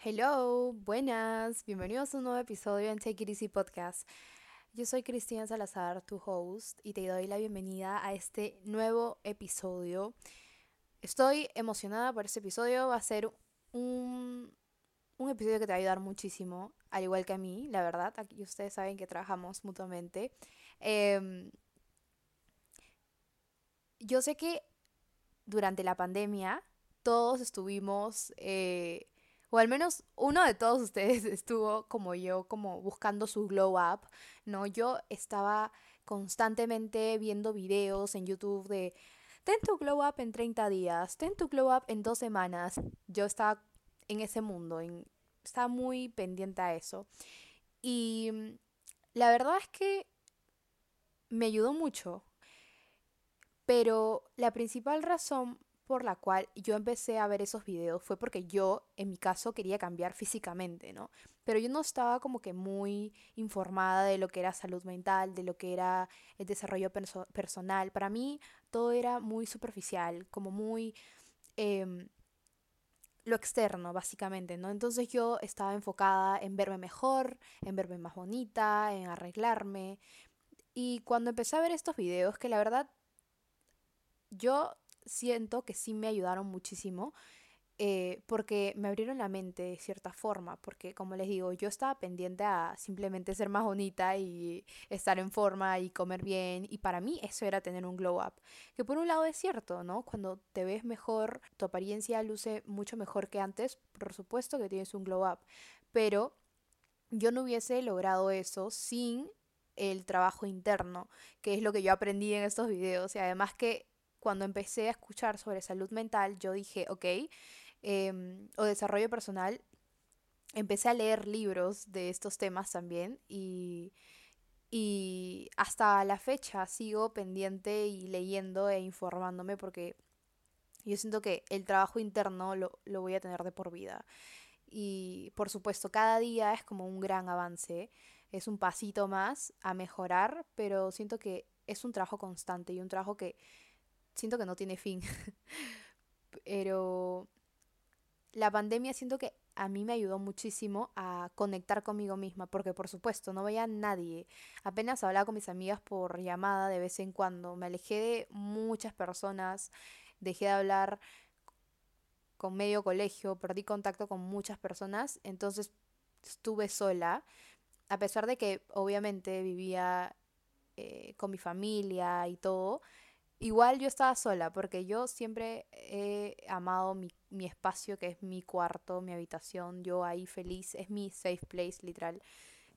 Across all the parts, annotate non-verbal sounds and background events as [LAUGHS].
Hello, buenas, bienvenidos a un nuevo episodio en Take It Easy Podcast. Yo soy Cristina Salazar, tu host, y te doy la bienvenida a este nuevo episodio. Estoy emocionada por este episodio, va a ser un, un episodio que te va a ayudar muchísimo, al igual que a mí, la verdad. Aquí ustedes saben que trabajamos mutuamente. Em, yo sé que durante la pandemia todos estuvimos... Eh, o al menos uno de todos ustedes [LAUGHS] estuvo como yo, como buscando su glow up, ¿no? Yo estaba constantemente viendo videos en YouTube de, ten tu glow up en 30 días, ten tu glow up en dos semanas. Yo estaba en ese mundo, en, estaba muy pendiente a eso. Y mm, la verdad es que me ayudó mucho. Pero la principal razón por la cual yo empecé a ver esos videos fue porque yo, en mi caso, quería cambiar físicamente, ¿no? Pero yo no estaba como que muy informada de lo que era salud mental, de lo que era el desarrollo personal. Para mí todo era muy superficial, como muy... Em, lo externo, básicamente, ¿no? Entonces yo estaba enfocada en verme mejor, en verme más bonita, en arreglarme. Y cuando empecé a ver estos videos, que la verdad yo siento que sí me ayudaron muchísimo. Eh, porque me abrieron la mente de cierta forma, porque como les digo, yo estaba pendiente a simplemente ser más bonita y estar en forma y comer bien, y para mí eso era tener un glow up, que por un lado es cierto, ¿no? Cuando te ves mejor, tu apariencia luce mucho mejor que antes, por supuesto que tienes un glow up, pero yo no hubiese logrado eso sin el trabajo interno, que es lo que yo aprendí en estos videos, y además que cuando empecé a escuchar sobre salud mental, yo dije, ok, em, o desarrollo personal, empecé a leer libros de estos temas también y, y hasta la fecha sigo pendiente y leyendo e informándome porque yo siento que el trabajo interno lo, lo voy a tener de por vida. Y por supuesto, cada día es como un gran avance, es un pasito más a mejorar, pero siento que es un trabajo constante y un trabajo que siento que no tiene fin. [LAUGHS] Pero la pandemia siento que a mí me ayudó muchísimo a conectar conmigo misma, porque por supuesto no veía a nadie. Apenas hablaba con mis amigas por llamada de vez en cuando. Me alejé de muchas personas, dejé de hablar con medio colegio, perdí contacto con muchas personas, entonces estuve sola, a pesar de que obviamente vivía eh, con mi familia y todo, Igual yo estaba sola porque yo siempre he amado mi, mi, espacio, que es mi cuarto, mi habitación, yo ahí feliz, es mi safe place, literal.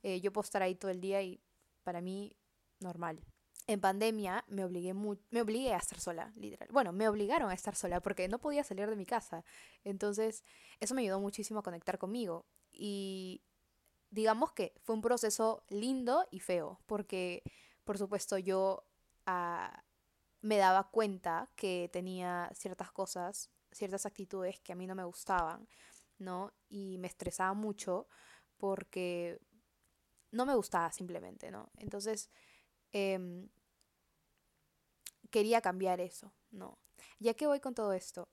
Eh, yo puedo estar ahí todo el día y para mí normal. En pandemia me obligué, me obligué a estar sola, literal. Bueno, me obligaron a estar sola porque no podía salir de mi casa. Entonces, eso me ayudó muchísimo a conectar conmigo. Y digamos que fue un proceso lindo y feo, porque, por supuesto, yo... a me daba cuenta que tenía ciertas cosas, ciertas actitudes que a mí no me gustaban, ¿no? Y me estresaba mucho porque no me gustaba simplemente, ¿no? Entonces, em, quería cambiar eso, ¿no? Ya que voy con todo esto,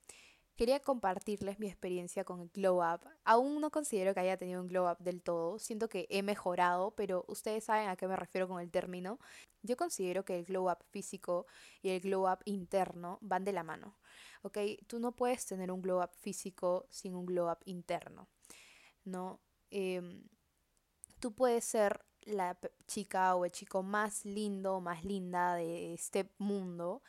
Quería compartirles mi experiencia con el glow up. Aún no considero que haya tenido un glow up del todo, siento que he mejorado, pero ustedes saben a qué me refiero con el término. Yo considero que el glow up físico y el glow up interno van de la mano. ¿Ok? Tú no puedes tener un glow up físico sin un glow up interno. ¿No? Em, tú puedes ser la chica o el chico más lindo o más linda de este mundo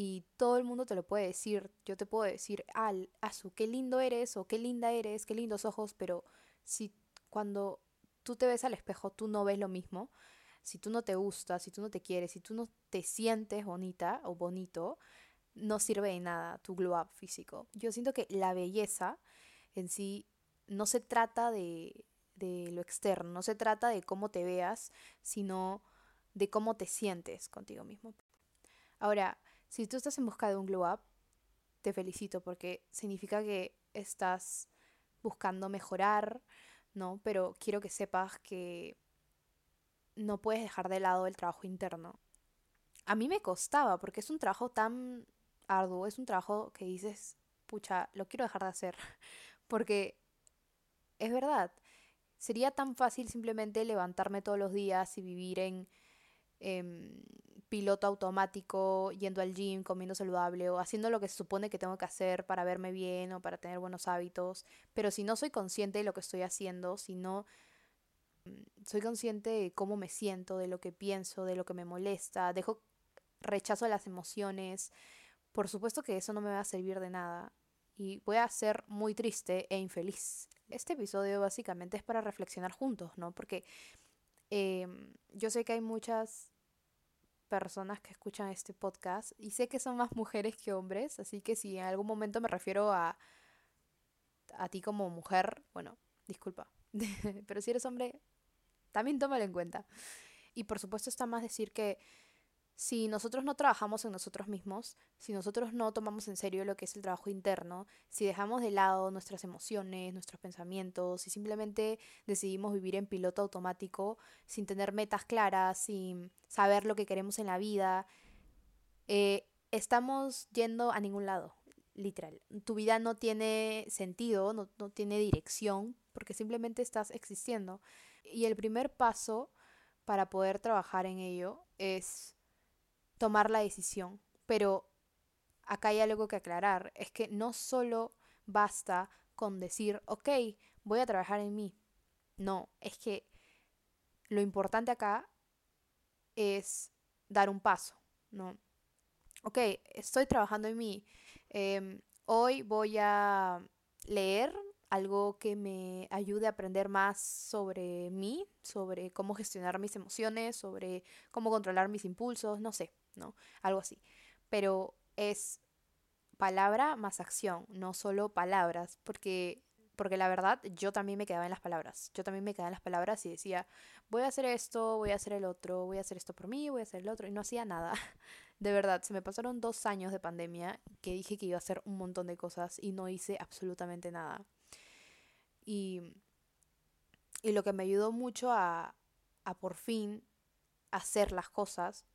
y todo el mundo te lo puede decir. Yo te puedo decir, al, Azu, qué lindo eres o qué linda eres, qué lindos ojos, pero si cuando tú te ves al espejo tú no ves lo mismo, si tú no te gustas, si tú no te quieres, si tú no te sientes bonita o bonito, no sirve de nada tu glow up físico. Yo siento que la belleza en sí no se trata de, de lo externo, no se trata de cómo te veas, sino de cómo te sientes contigo mismo. Ahora, si tú estás en busca de un glow up, te felicito porque significa que estás buscando mejorar, ¿no? Pero quiero que sepas que no puedes dejar de lado el trabajo interno. A mí me costaba porque es un trabajo tan arduo, es un trabajo que dices, pucha, lo quiero dejar de hacer. [LAUGHS] Porque es verdad. Sería tan fácil simplemente levantarme todos los días y vivir en em, piloto automático, yendo al gym, comiendo saludable o haciendo lo que se supone que tengo que hacer para verme bien o para tener buenos hábitos. Pero si no soy consciente de lo que estoy haciendo, si no mm, soy consciente de cómo me siento, de lo que pienso, de lo que me molesta, dejo rechazo las emociones, por supuesto que eso no me va a servir de nada y voy a ser muy triste e infeliz. Este episodio básicamente es para reflexionar juntos, ¿no? Porque em, yo sé que hay muchas personas que escuchan este podcast y sé que son más mujeres que hombres, así que si en algún momento me refiero a, a ti como mujer, bueno, disculpa, [LAUGHS] pero si eres hombre, también tómalo en cuenta. Y por supuesto está más decir que si nosotros no trabajamos en nosotros mismos, si nosotros no tomamos en serio lo que es el trabajo interno, si dejamos de lado nuestras emociones, nuestros pensamientos, si simplemente decidimos vivir en piloto automático, sin tener metas claras, sin saber lo que queremos en la vida, eh, estamos yendo a ningún lado, literal. Tu vida no tiene sentido, no, no tiene dirección, porque simplemente estás existiendo. Y el primer paso para poder trabajar en ello es tomar la decisión. Pero acá hay algo que aclarar, es que no solo basta con decir, ok, voy a trabajar en mí. No, es que lo importante acá es dar un paso, ¿no? Ok, estoy trabajando en mí. Em, hoy voy a leer algo que me ayude a aprender más sobre mí, sobre cómo gestionar mis emociones, sobre cómo controlar mis impulsos, no sé. ¿No? Algo así. Pero es palabra más acción, no solo palabras, porque porque la verdad yo también me quedaba en las palabras. Yo también me quedaba en las palabras y decía, voy a hacer esto, voy a hacer el otro, voy a hacer esto por mí, voy a hacer el otro, y no hacía nada. [LAUGHS] De verdad, se me pasaron dos años de pandemia que dije que iba a hacer un montón de cosas y no hice absolutamente nada. Y, y lo que me ayudó mucho a, a por fin hacer las cosas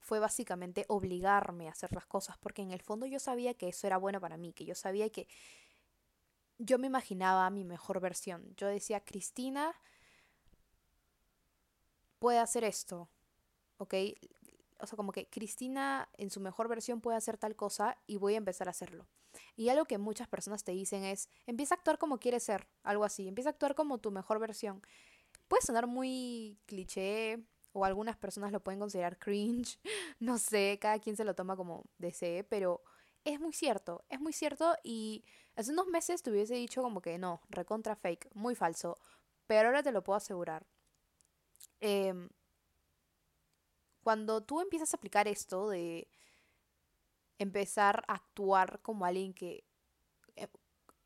fue básicamente obligarme a hacer las cosas, porque en el fondo yo sabía que eso era bueno para mí, que yo sabía que yo me imaginaba mi mejor versión. Yo decía, Cristina puede hacer esto, ¿ok? O sea, como que Cristina en su mejor versión puede hacer tal cosa y voy a empezar a hacerlo. Y algo que muchas personas te dicen es, empieza a actuar como quieres ser, algo así, empieza a actuar como tu mejor versión. Puede sonar muy cliché, o algunas personas lo pueden considerar cringe, [LAUGHS] no sé, cada quien se lo toma como desee, pero es muy cierto, es muy cierto y hace unos meses te hubiese dicho como que no, recontra fake, muy falso, pero ahora te lo puedo asegurar. Em, cuando tú empiezas a aplicar esto de empezar a actuar como alguien que... Em,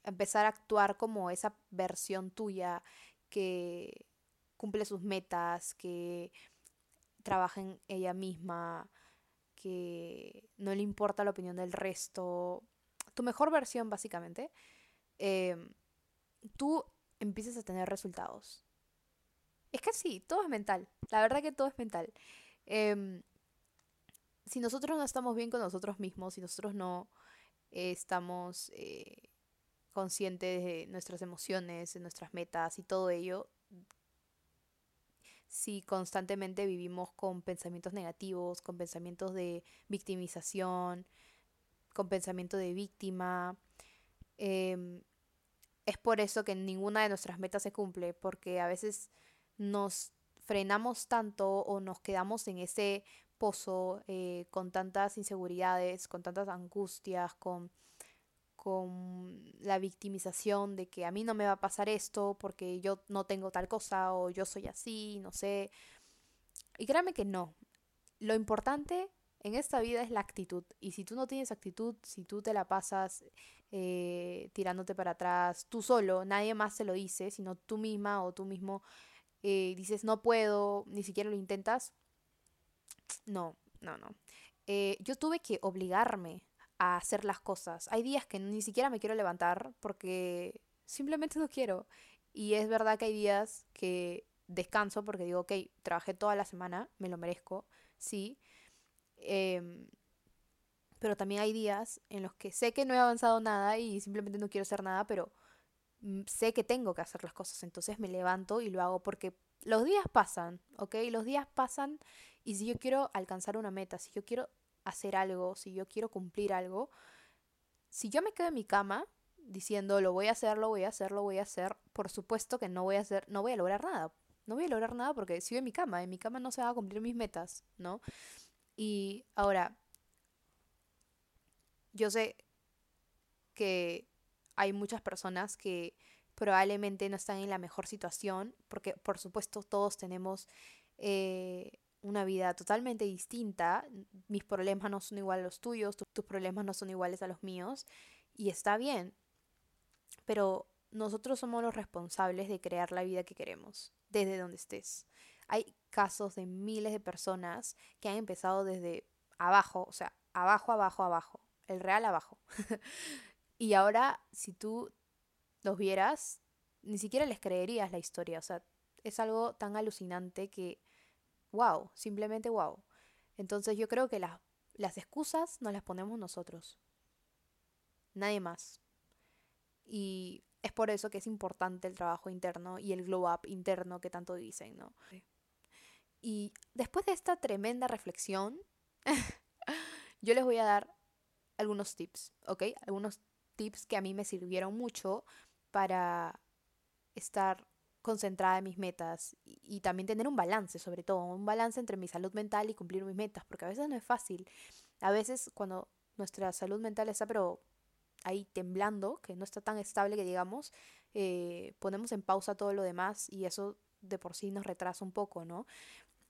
empezar a actuar como esa versión tuya que cumple sus metas, que trabaja en ella misma, que no le importa la opinión del resto, tu mejor versión básicamente, em, tú empiezas a tener resultados. Es que sí, todo es mental. La verdad que todo es mental. Em, si nosotros no estamos bien con nosotros mismos, si nosotros no estamos eh, conscientes de nuestras emociones, de nuestras metas y todo ello, si constantemente vivimos con pensamientos negativos, con pensamientos de victimización, con pensamiento de víctima. Em, es por eso que ninguna de nuestras metas se cumple, porque a veces nos frenamos tanto o nos quedamos en ese pozo eh, con tantas inseguridades, con tantas angustias, con con la victimización de que a mí no me va a pasar esto porque yo no tengo tal cosa o yo soy así, no sé. Y créame que no. Lo importante en esta vida es la actitud. Y si tú no tienes actitud, si tú te la pasas eh, tirándote para atrás, tú solo, nadie más se lo dice, sino tú misma o tú mismo eh, dices no puedo, ni siquiera lo intentas, no, no, no. Eh, yo tuve que obligarme a hacer las cosas. Hay días que ni siquiera me quiero levantar porque simplemente no quiero. Y es verdad que hay días que descanso porque digo, ok, trabajé toda la semana, me lo merezco, sí. Em, pero también hay días en los que sé que no he avanzado nada y simplemente no quiero hacer nada, pero mm, sé que tengo que hacer las cosas, entonces me levanto y lo hago porque los días pasan, ¿ok? Los días pasan y si yo quiero alcanzar una meta, si yo quiero hacer algo, si yo quiero cumplir algo, si yo me quedo en mi cama diciendo lo voy a hacer, lo voy a hacer, lo voy a hacer, por supuesto que no voy a hacer, no voy a lograr nada. No voy a lograr nada porque sigo en mi cama, en mi cama no se van a cumplir mis metas, ¿no? Y ahora, yo sé que hay muchas personas que probablemente no están en la mejor situación, porque por supuesto todos tenemos eh, una vida totalmente distinta, mis problemas no son iguales a los tuyos, tus problemas no son iguales a los míos, y está bien, pero nosotros somos los responsables de crear la vida que queremos, desde donde estés. Hay casos de miles de personas que han empezado desde abajo, o sea, abajo, abajo, abajo, el real abajo. [LAUGHS] y ahora, si tú los vieras, ni siquiera les creerías la historia, o sea, es algo tan alucinante que, wow, simplemente wow. Entonces yo creo que las, las excusas nos las ponemos nosotros, nadie más. Y es por eso que es importante el trabajo interno y el glow up interno que tanto dicen, ¿no? Y después de esta tremenda reflexión, [LAUGHS] yo les voy a dar algunos tips, ¿ok? Algunos tips que a mí me sirvieron mucho para estar concentrada en mis metas y, también tener un balance, sobre todo, un balance entre mi salud mental y cumplir mis metas, porque a veces no es fácil. A veces cuando nuestra salud mental está pero ahí temblando, que no está tan estable que digamos, eh, ponemos en pausa todo lo demás y eso de por sí nos retrasa un poco, ¿no?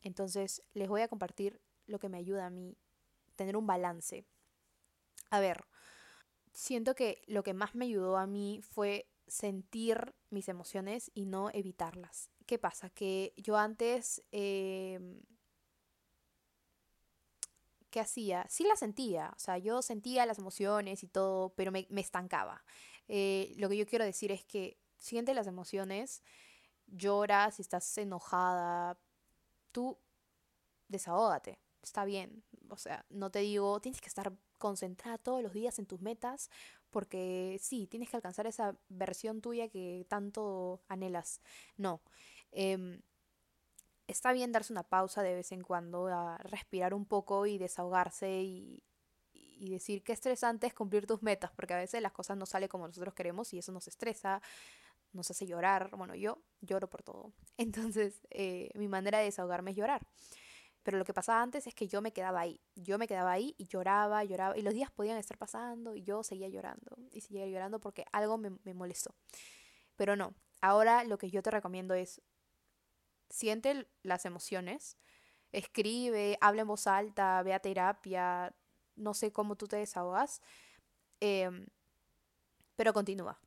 Entonces les voy a compartir lo que me ayuda a mí tener un balance. A ver, siento que lo que más me ayudó a mí fue sentir mis emociones y no evitarlas. ¿Qué pasa? Que yo antes eh, ¿qué hacía? Sí la sentía, o sea, yo sentía las emociones y todo, pero me, estancaba. Eh, lo que yo quiero decir es que siente las emociones, llora si estás enojada, tú desahógate, está bien. O sea, no te digo, tienes que estar concentrada todos los días en tus metas, porque sí, tienes que alcanzar esa versión tuya que tanto anhelas. No. Eh, está bien darse una pausa de vez en cuando, a respirar un poco y desahogarse y, y decir qué estresante es cumplir tus metas, porque a veces las cosas no salen como nosotros queremos y eso nos estresa, nos hace llorar. Bueno, yo lloro por todo. [LAUGHS] Entonces, eh, mi manera de desahogarme es llorar. Pero lo que pasaba antes es que yo me quedaba ahí. Yo me quedaba ahí y lloraba, lloraba. Y los días podían estar pasando y yo seguía llorando. Y seguía llorando porque algo me, me molestó. Pero no. Ahora lo que yo te recomiendo es siente las emociones, escribe, habla en voz alta, ve a terapia, no sé cómo tú te desahogas, em, pero continúa.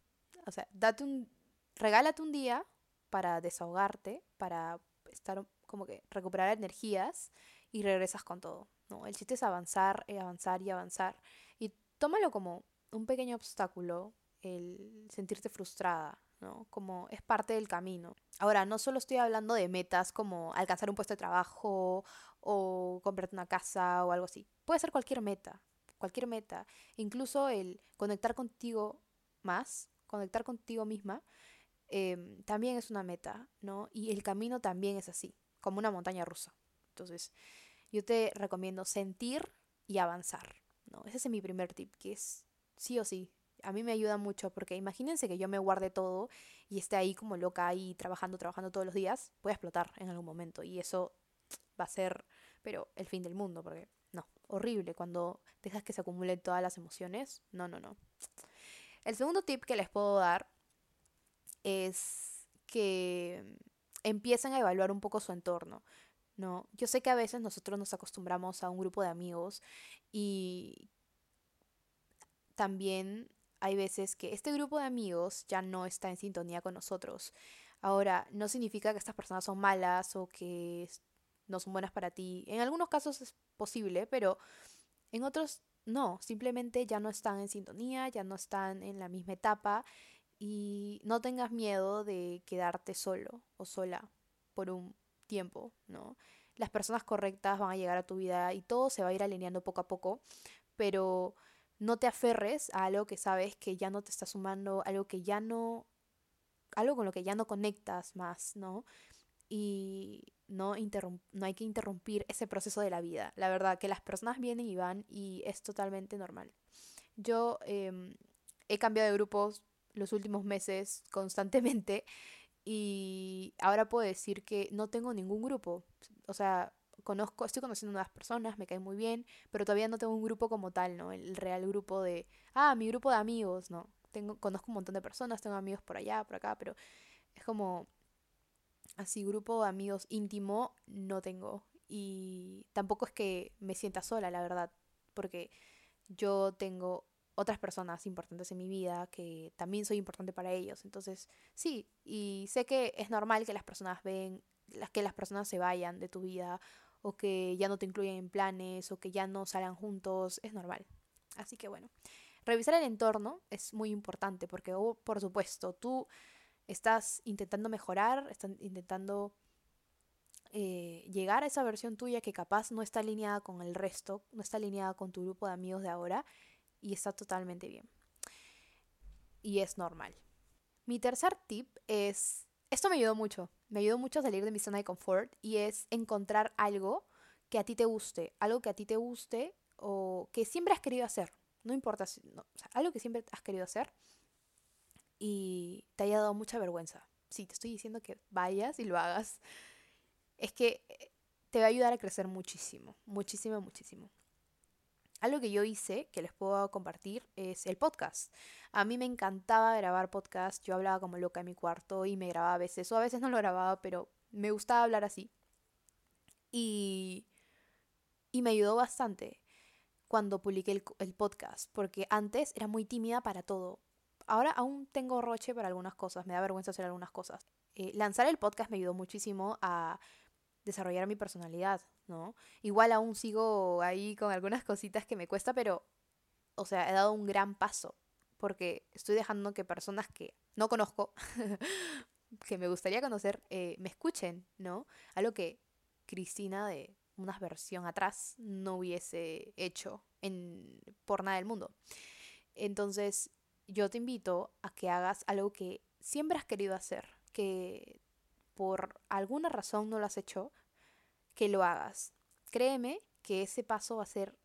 O sea, date un, regálate un día para desahogarte, para estar como que recuperar energías y regresas con todo. ¿no? El chiste es avanzar, y avanzar y avanzar. Y tómalo como un pequeño obstáculo, el sentirte frustrada, ¿no? Como es parte del camino. Ahora, no solo estoy hablando de metas como alcanzar un puesto de trabajo o comprarte una casa o algo así. Puede ser cualquier meta, cualquier meta. Incluso el conectar contigo más, conectar contigo misma, em, también es una meta, ¿no? Y el camino también es así, como una montaña rusa. Entonces, yo te recomiendo sentir y avanzar, ¿no? Ese es mi primer tip, que es sí o sí, a mí me ayuda mucho porque imagínense que yo me guarde todo y esté ahí como loca ahí trabajando, trabajando todos los días, voy a explotar en algún momento y eso va a ser, pero el fin del mundo, porque no, horrible cuando dejas que se acumulen todas las emociones, no, no, no. El segundo tip que les puedo dar es que empiecen a evaluar un poco su entorno. No, yo sé que a veces nosotros nos acostumbramos a un grupo de amigos y también hay veces que este grupo de amigos ya no está en sintonía con nosotros. Ahora, no significa que estas personas son malas o que no son buenas para ti. En algunos casos es posible, pero en otros no. Simplemente ya no están en sintonía, ya no están en la misma etapa y no tengas miedo de quedarte solo o sola por un tiempo, ¿no? Las personas correctas van a llegar a tu vida y todo se va a ir alineando poco a poco, pero no te aferres a algo que sabes que ya no te está sumando, algo que ya no algo con lo que ya no conectas más, ¿no? Y no, no hay que interrumpir ese proceso de la vida. La verdad, que las personas vienen y van y es totalmente normal. Yo em, he cambiado de grupos los últimos meses constantemente y ahora puedo decir que no tengo ningún grupo. O sea, conozco, estoy conociendo nuevas personas, me caen muy bien, pero todavía no tengo un grupo como tal, ¿no? El real grupo de, ah, mi grupo de amigos, ¿no? Tengo, conozco un montón de personas, tengo amigos por allá, por acá, pero es como, así, grupo de amigos íntimo no tengo. Y tampoco es que me sienta sola, la verdad, porque yo tengo otras personas importantes en mi vida que también soy importante para ellos. Entonces, sí, y sé que es normal que las personas ven, que las personas se vayan de tu vida o que ya no te incluyen en planes o que ya no salgan juntos, es normal. Así que bueno, revisar el entorno es muy importante porque, oh, por supuesto, tú estás intentando mejorar, estás intentando eh, llegar a esa versión tuya que capaz no está alineada con el resto, no está alineada con tu grupo de amigos de ahora y está totalmente bien. Y es normal. Mi tercer tip es, esto me ayudó mucho, me ayudó mucho a salir de mi zona de confort y es encontrar algo que a ti te guste, algo que a ti te guste o que siempre has querido hacer, no importa, algo que siempre has querido hacer y te haya dado mucha vergüenza. Sí, te estoy diciendo que vayas y lo hagas. Es que eh, te va a ayudar a crecer muchísimo, muchísimo, muchísimo. Algo que yo hice, que les puedo compartir, es el podcast. A mí me encantaba grabar podcast, yo hablaba como loca en mi cuarto y me grababa a veces, o a veces no lo grababa, pero me gustaba hablar así. Y, y me ayudó bastante cuando publiqué el, podcast, porque antes era muy tímida para todo. Ahora aún tengo roche para algunas cosas, me da vergüenza hacer algunas cosas. Eh, lanzar el podcast me ayudó muchísimo a desarrollar mi personalidad, ¿no? Igual aún sigo ahí con algunas cositas que me cuesta, pero, o sea, he dado un gran paso, porque estoy dejando que personas que no conozco, [LAUGHS] que me gustaría conocer, eh, me escuchen, ¿no? Algo que Cristina de una versión atrás no hubiese hecho en, por nada del mundo. Entonces, yo te invito a que hagas algo que siempre has querido hacer, que por alguna razón no lo has hecho, que lo hagas. Créeme que ese paso va a ser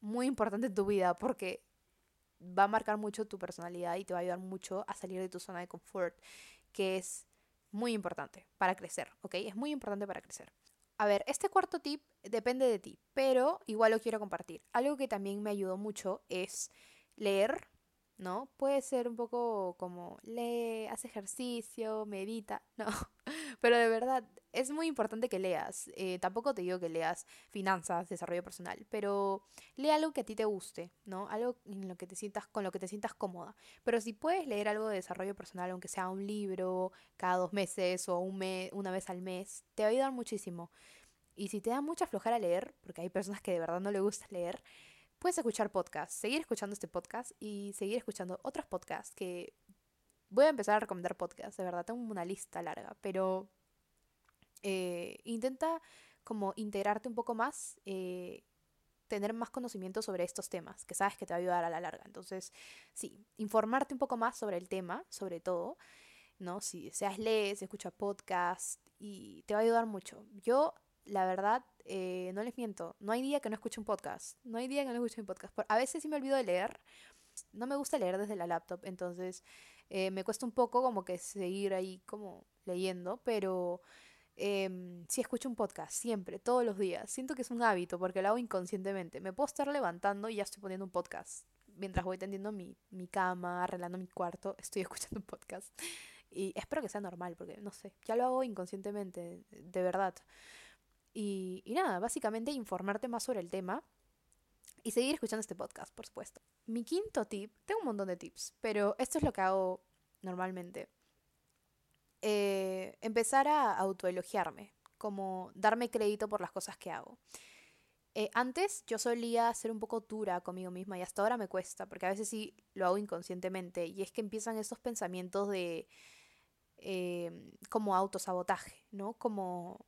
muy importante en tu vida porque va a marcar mucho tu personalidad y te va a ayudar mucho a salir de tu zona de confort, que es muy importante para crecer, ¿ok? Es muy importante para crecer. A ver, este cuarto tip depende de ti, pero igual lo quiero compartir. Algo que también me ayudó mucho es leer ¿no? Puede ser un poco como lee, hace ejercicio, medita, [LAUGHS] no, pero de verdad es muy importante que leas. Eh, tampoco te digo que leas finanzas, desarrollo personal, pero lee algo que a ti te guste, ¿no? Algo en lo que te sientas, con lo que te sientas cómoda. Pero si puedes leer algo de desarrollo personal, aunque sea un libro cada dos meses o un mes, una vez al mes, te va a ayudar muchísimo. Y si te da mucha flojera leer, porque hay personas que de verdad no le gusta leer, puedes escuchar podcasts, seguir escuchando este podcast y seguir escuchando otros podcasts que voy a empezar a recomendar podcasts, de verdad, tengo una lista larga, pero eh, intenta como integrarte un poco más, eh, tener más conocimiento sobre estos temas, que sabes que te va a ayudar a la larga. Entonces, sí, informarte un poco más sobre el tema, sobre todo, ¿no? Si seas lees, escucha podcasts y te va a ayudar mucho. Yo la verdad, eh, no les miento, no hay día que no escuche un podcast. No hay día que no escuche un podcast. A veces sí me olvido de leer. No me gusta leer desde la laptop, entonces eh, me cuesta un poco como que seguir ahí como leyendo, pero eh, sí escucho un podcast, siempre, todos los días. Siento que es un hábito porque lo hago inconscientemente. Me puedo estar levantando y ya estoy poniendo un podcast. Mientras voy tendiendo mi, mi cama, arreglando mi cuarto, estoy [LAUGHS] escuchando un podcast. Y espero que sea normal, porque no sé, ya lo hago inconscientemente, de verdad. Y, nada, básicamente informarte más sobre el tema y seguir escuchando este podcast, por supuesto. Mi quinto tip, tengo un montón de tips, pero esto es lo que hago normalmente. Eh, empezar a autoelogiarme, como darme crédito por las cosas que hago. Eh, antes yo solía ser un poco dura conmigo misma y hasta ahora me cuesta, porque a veces sí lo hago inconscientemente y es que empiezan esos pensamientos de eh, como autosabotaje, ¿no? Como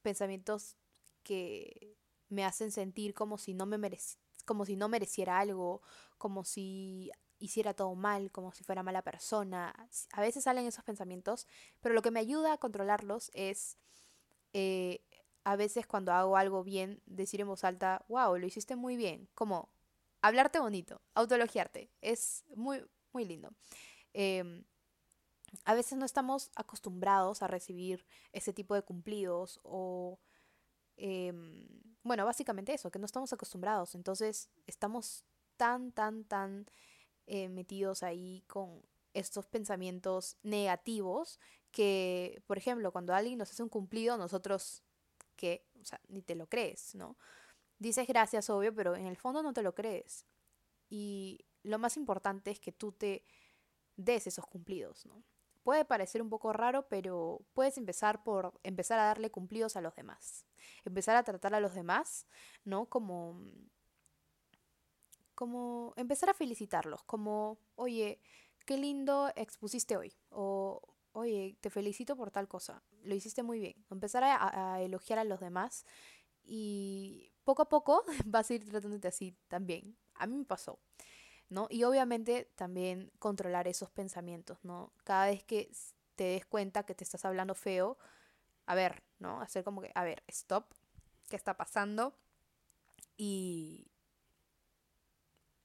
pensamientos que me hacen sentir como si no me como si no mereciera algo, como si hiciera todo mal, como si fuera mala persona. A veces salen esos pensamientos, pero lo que me ayuda a controlarlos es eh, a veces cuando hago algo bien, decir en voz alta, wow, lo hiciste muy bien. Como hablarte bonito, autologiarte. Es muy, muy lindo. Em, a veces no estamos acostumbrados a recibir ese tipo de cumplidos o, em, bueno, básicamente eso, que no estamos acostumbrados. Entonces estamos tan, tan, tan eh, metidos ahí con estos pensamientos negativos que, por ejemplo, cuando alguien nos hace un cumplido, nosotros que, ni te lo crees, ¿no? Dices gracias, obvio, pero en el fondo no te lo crees. Y lo más importante es que tú te des esos cumplidos, ¿no? Puede parecer un poco raro, pero puedes empezar por empezar a darle cumplidos a los demás. Empezar a tratar a los demás, ¿no? Como como empezar a felicitarlos, como, oye, qué lindo expusiste hoy, o oye, te felicito por tal cosa, lo hiciste muy bien. Empezar a, elogiar a los demás y poco a poco [LAUGHS] vas a ir tratándote así también. A mí me pasó, ¿no? Y obviamente también controlar esos pensamientos, ¿no? Cada vez que te des cuenta que te estás hablando feo, a ver, ¿no? Hacer como que, a ver, stop, ¿qué está pasando? Y,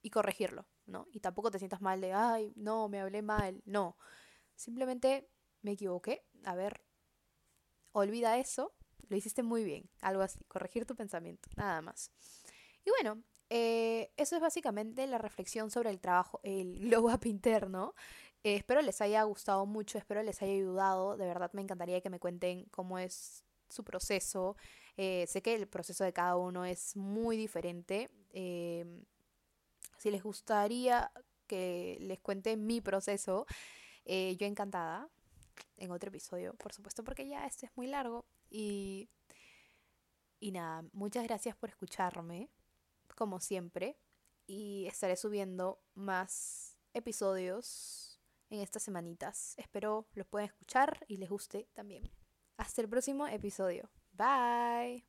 y corregirlo, ¿no? Y tampoco te sientas mal de, ay, no, me hablé mal, no. Simplemente me equivoqué, a ver, olvida eso, lo hiciste muy bien, algo así, corregir tu pensamiento, nada más. Y bueno, eh, eso es básicamente la reflexión sobre el trabajo, el [LAUGHS] glow up interno. Eh, espero les haya gustado mucho, espero les haya ayudado, de verdad me encantaría que me cuenten cómo es su proceso. Eh, sé que el proceso de cada uno es muy diferente. si les gustaría que les cuente mi proceso, yo encantada en otro episodio, por supuesto, porque ya este es muy largo. Y, y nada, muchas gracias por escucharme, como siempre. Y estaré subiendo más episodios en estas semanitas. Espero los puedan escuchar y les guste también. Hasta el próximo episodio. Bye.